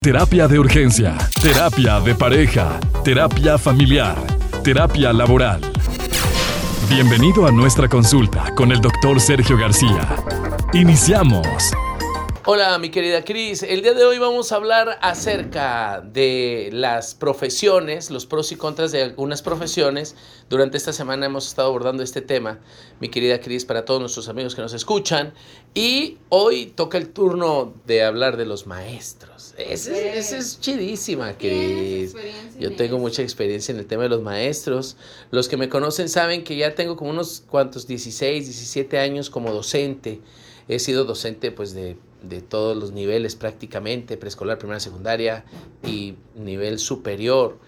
Terapia de urgencia, terapia de pareja, terapia familiar, terapia laboral. Bienvenido a nuestra consulta con el doctor Sergio García. Iniciamos. Hola, mi querida Cris. El día de hoy vamos a hablar acerca de las profesiones, los pros y contras de algunas profesiones. Durante esta semana hemos estado abordando este tema, mi querida Cris, para todos nuestros amigos que nos escuchan. Y hoy toca el turno de hablar de los maestros. Esa es chidísima, Cris. Yo tengo mucha experiencia en el tema de los maestros. Los que me conocen saben que ya tengo como unos cuantos 16, 17 años como docente. He sido docente pues de de todos los niveles prácticamente, preescolar, primaria, secundaria y nivel superior.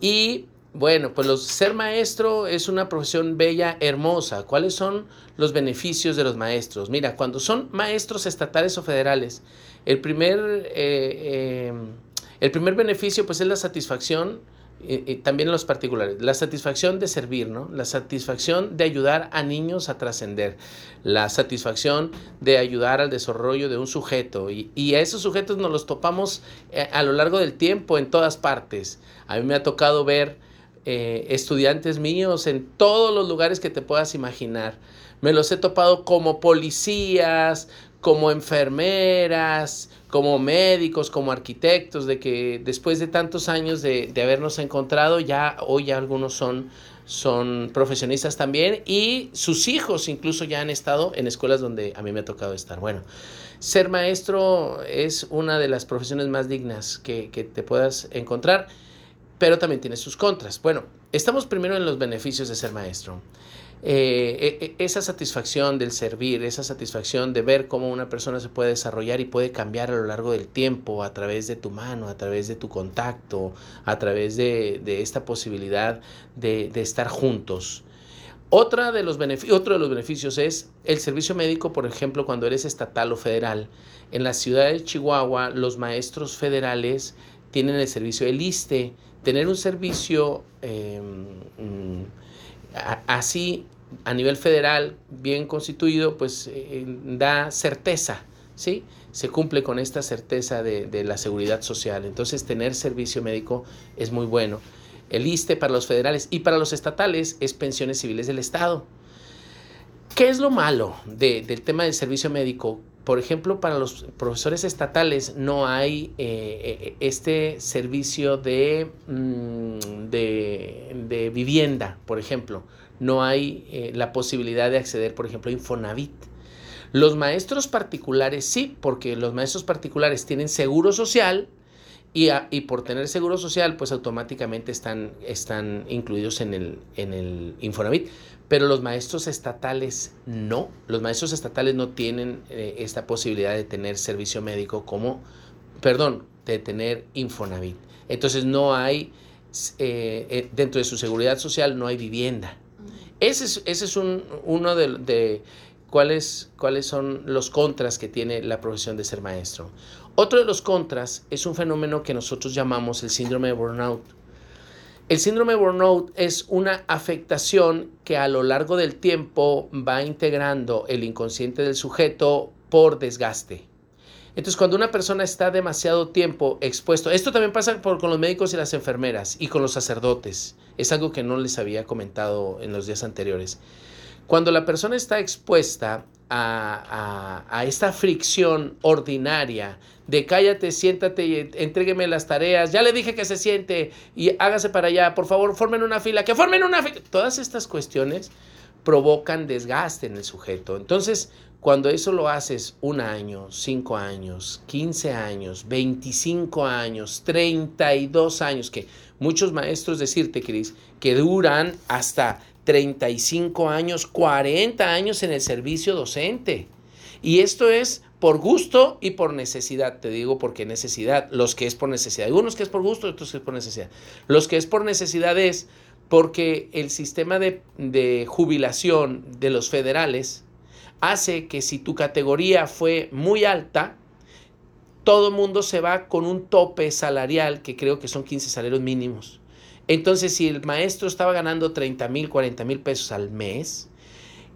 Y bueno, pues los, ser maestro es una profesión bella, hermosa. ¿Cuáles son los beneficios de los maestros? Mira, cuando son maestros estatales o federales, el primer, eh, eh, el primer beneficio pues es la satisfacción y, también los particulares, la satisfacción de servir, ¿no? La satisfacción de ayudar a niños a trascender, la satisfacción de ayudar al desarrollo de un sujeto y, y, a esos sujetos nos los topamos eh, a lo largo del tiempo en todas partes. A mí me ha tocado ver eh, estudiantes míos en todos los lugares que te puedas imaginar. Me los he topado como policías, como enfermeras, como médicos, como arquitectos, de que después de tantos años de, habernos encontrado, ya hoy ya algunos son, son profesionistas también y sus hijos incluso ya han estado en escuelas donde a mí me ha tocado estar. Bueno, ser maestro es una de las profesiones más dignas que, que te puedas encontrar, pero también tiene sus contras. Bueno, estamos primero en los beneficios de ser maestro. Eh, e, e, esa satisfacción del servir, esa satisfacción de ver cómo una persona se puede desarrollar y puede cambiar a lo largo del tiempo a través de tu mano, a través de tu contacto, a través de, esta posibilidad de, estar juntos. Otra de los otro de los beneficios es el servicio médico, por ejemplo, cuando eres estatal o federal. En la ciudad de Chihuahua, los maestros federales tienen el servicio del ISTE. Tener un servicio em, así a nivel federal bien constituido, pues eh, da certeza, ¿sí? Se cumple con esta certeza de, la seguridad social. Entonces, tener servicio médico es muy bueno. El ISTE para los federales y para los estatales es pensiones civiles del Estado. ¿Qué es lo malo del tema del servicio médico? Por ejemplo, para los profesores estatales no hay eh, eh, este servicio de, mm, de, de vivienda, por ejemplo no hay eh, la posibilidad de acceder, por ejemplo, a Infonavit. Los maestros particulares sí, porque los maestros particulares tienen seguro social y, y por tener seguro social, pues automáticamente están, están incluidos en el, en el Infonavit. Pero los maestros estatales no. Los maestros estatales no tienen eh, esta posibilidad de tener servicio médico como, perdón, de tener Infonavit. Entonces no hay, eh, dentro de su seguridad social no hay vivienda. Ese es, ese es un, uno de, cuáles, cuáles son los contras que tiene la profesión de ser maestro. Otro de los contras es un fenómeno que nosotros llamamos el síndrome de burnout. El síndrome de burnout es una afectación que a lo largo del tiempo va integrando el inconsciente del sujeto por desgaste. Entonces, cuando una persona está demasiado tiempo expuesto, esto también pasa por, con los médicos y las enfermeras y con los sacerdotes. Es algo que no les había comentado en los días anteriores. Cuando la persona está expuesta a, a, esta fricción ordinaria de cállate, siéntate y entrégueme las tareas, ya le dije que se siente y hágase para allá, por favor, formen una fila, que formen una fila. Todas estas cuestiones provocan desgaste en el sujeto. Entonces, cuando eso lo haces un año, cinco años, quince años, veinticinco años, treinta y dos años, que muchos maestros decirte, Cris, que duran hasta 35 años, 40 años en el servicio docente. Y esto es por gusto y por necesidad. Te digo porque necesidad, los que es por necesidad. Hay unos que es por gusto otros que es por necesidad. Los que es por necesidad es porque el sistema de, de jubilación de los federales hace que si tu categoría fue muy alta, todo mundo se va con un tope salarial que creo que son 15 salarios mínimos. Entonces, si el maestro estaba ganando 30 mil, 40 mil pesos al mes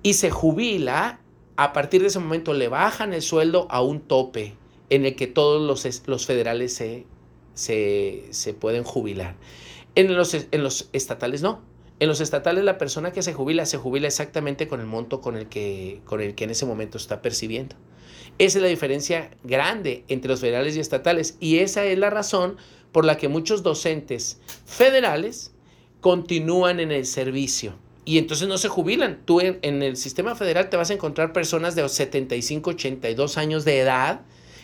y se jubila, a partir de ese momento le bajan el sueldo a un tope en el que todos los, federales se se, pueden jubilar. En los, en los estatales no. En los estatales la persona que se jubila se jubila exactamente con el monto con el que, con el que en ese momento está percibiendo. Esa es la diferencia grande entre los federales y estatales y esa es la razón por la que muchos docentes federales continúan en el servicio y entonces no se jubilan. Tú en, en, el sistema federal te vas a encontrar personas de 75, 82 años de edad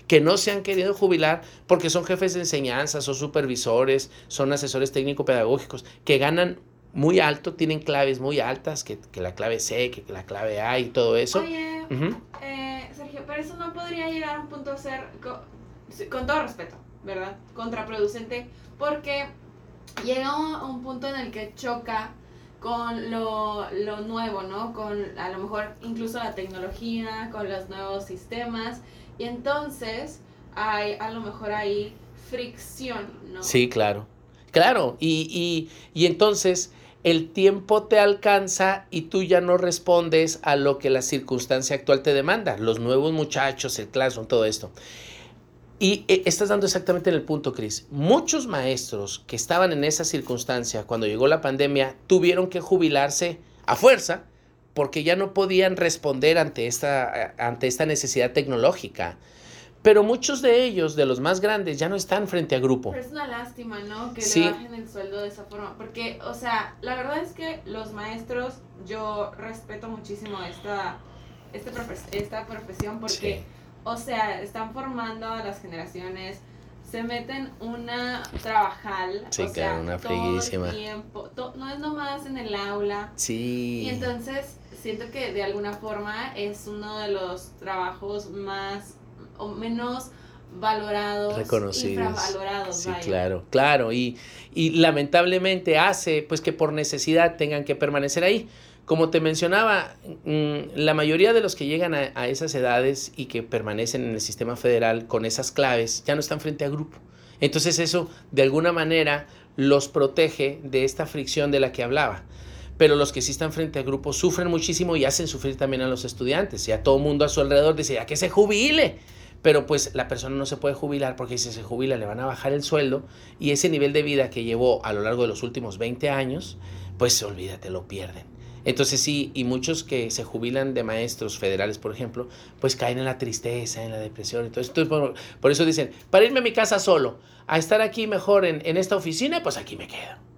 que no se han querido jubilar porque son jefes de enseñanza, son supervisores, son asesores técnico-pedagógicos, que ganan muy alto, tienen claves muy altas, que, la clave C, que, la clave A y todo eso. Oye, eh, Sergio, pero eso no podría llegar a un punto de ser, con, todo respeto, ¿verdad? Contraproducente, porque llega a un punto en el que choca con lo, lo, nuevo, ¿no? Con a lo mejor incluso la tecnología, con los nuevos sistemas. Y entonces hay a lo mejor ahí fricción, ¿no? Sí, claro. Claro, y, y, y entonces el tiempo te alcanza y tú ya no respondes a lo que la circunstancia actual te demanda. Los nuevos muchachos, el classroom, todo esto. Y eh, estás dando exactamente en el punto, Cris. Muchos maestros que estaban en esa circunstancia cuando llegó la pandemia tuvieron que jubilarse a fuerza porque ya no podían responder ante esta, ante esta necesidad tecnológica. Pero muchos de ellos, de los más grandes, ya no están frente a grupo. Pero es una lástima, ¿no? Que le bajen el sueldo de esa forma. Porque, o sea, la verdad es que los maestros, yo respeto muchísimo esta, este esta profesión porque, o sea, están formando a las generaciones se meten una trabajal. Sí, o sea, una todo el tiempo. no es nomás en el aula. Sí. Y entonces siento que de alguna forma es uno de los trabajos más o menos valorados, reconocidos, Sí, claro, claro, y, y lamentablemente hace pues que por necesidad tengan que permanecer ahí. Como te mencionaba, mm, la mayoría de los que llegan a, a, esas edades y que permanecen en el sistema federal con esas claves ya no están frente a grupo. Entonces eso de alguna manera los protege de esta fricción de la que hablaba pero los que sí están frente a grupo sufren muchísimo y hacen sufrir también a los estudiantes. Y a todo mundo a su alrededor dice, ya que se jubile. Pero pues la persona no se puede jubilar porque si se jubila le van a bajar el sueldo y ese nivel de vida que llevó a lo largo de los últimos 20 años, pues olvídate, lo pierden. Entonces sí, y muchos que se jubilan de maestros federales, por ejemplo, pues caen en la tristeza, en la depresión. Entonces, por, por eso dicen, para irme a mi casa solo, a estar aquí mejor en, en esta oficina, pues aquí me quedo.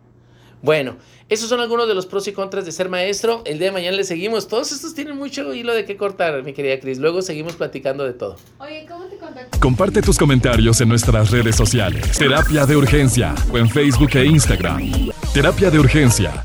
Bueno, esos son algunos de los pros y contras de ser maestro. El día de mañana le seguimos. Todos estos tienen mucho hilo de qué cortar, mi querida Cris. Luego seguimos platicando de todo. Oye, ¿cómo te contactas? Comparte tus comentarios en nuestras redes sociales. Terapia de Urgencia o en Facebook e Instagram. Terapia de Urgencia